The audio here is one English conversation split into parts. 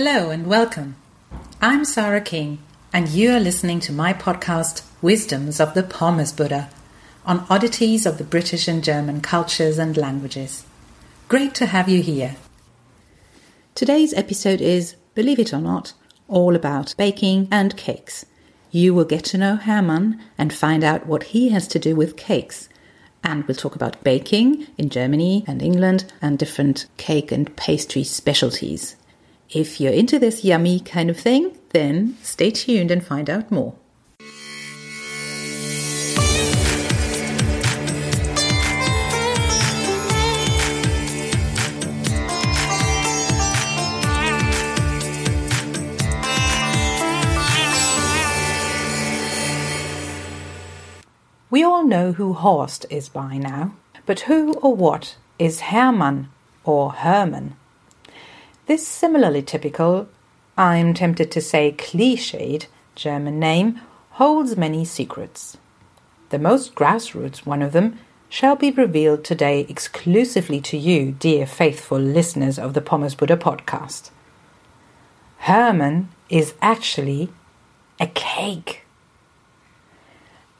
Hello and welcome. I'm Sarah King, and you are listening to my podcast, Wisdoms of the Pommes Buddha, on oddities of the British and German cultures and languages. Great to have you here. Today's episode is, believe it or not, all about baking and cakes. You will get to know Hermann and find out what he has to do with cakes. And we'll talk about baking in Germany and England and different cake and pastry specialties. If you're into this yummy kind of thing, then stay tuned and find out more. We all know who Horst is by now, but who or what is Hermann or Hermann? This similarly typical, I'm tempted to say cliched, German name holds many secrets. The most grassroots one of them shall be revealed today exclusively to you, dear faithful listeners of the Pommes Buddha podcast. Hermann is actually a cake.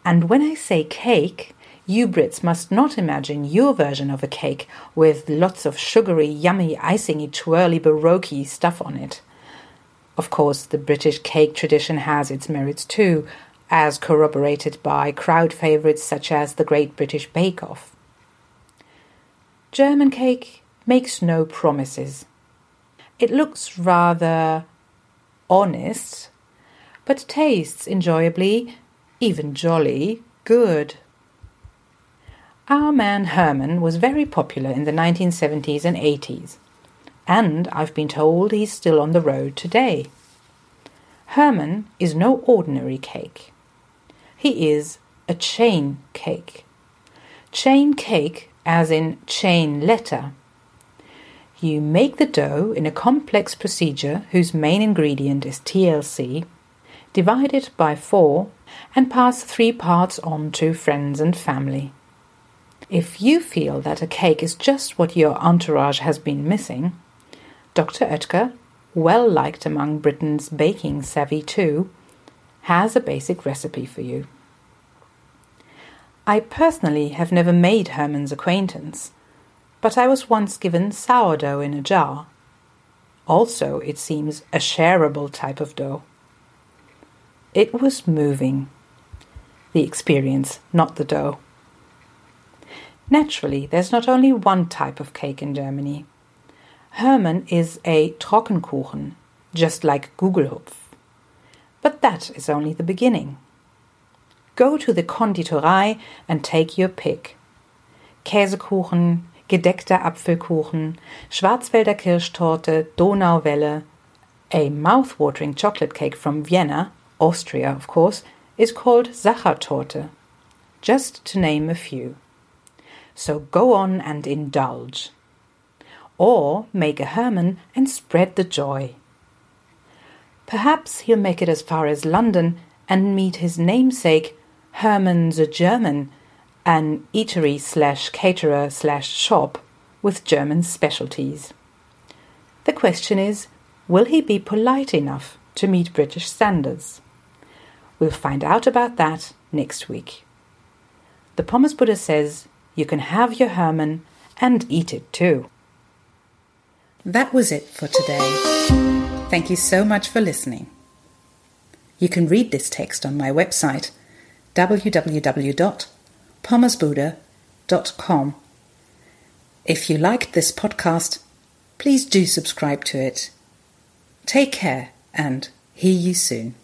And when I say cake, you Brits must not imagine your version of a cake with lots of sugary, yummy, icingy, twirly, baroque stuff on it. Of course, the British cake tradition has its merits too, as corroborated by crowd favourites such as the Great British Bake Off. German cake makes no promises. It looks rather honest, but tastes enjoyably, even jolly, good. Our man Herman was very popular in the 1970s and 80s, and I've been told he's still on the road today. Herman is no ordinary cake. He is a chain cake. Chain cake, as in chain letter. You make the dough in a complex procedure whose main ingredient is TLC, divide it by four, and pass three parts on to friends and family. If you feel that a cake is just what your entourage has been missing, Dr. Oetker, well liked among Britain's baking savvy too, has a basic recipe for you. I personally have never made Herman's acquaintance, but I was once given sourdough in a jar. Also, it seems a shareable type of dough. It was moving. The experience, not the dough. Naturally, there's not only one type of cake in Germany. Hermann is a Trockenkuchen, just like Gugelhupf. But that is only the beginning. Go to the Konditorei and take your pick. Käsekuchen, gedeckter Apfelkuchen, Schwarzwälder Kirschtorte, Donauwelle, a mouth-watering chocolate cake from Vienna, Austria of course, is called Sachertorte, just to name a few. So go on and indulge. Or make a Herman and spread the joy. Perhaps he'll make it as far as London and meet his namesake, Hermann the German, an eatery slash caterer slash shop with German specialties. The question is, will he be polite enough to meet British standards? We'll find out about that next week. The Pommes Buddha says you can have your Herman and eat it too. That was it for today. Thank you so much for listening. You can read this text on my website www.pommesbuddha.com. If you liked this podcast, please do subscribe to it. Take care and hear you soon.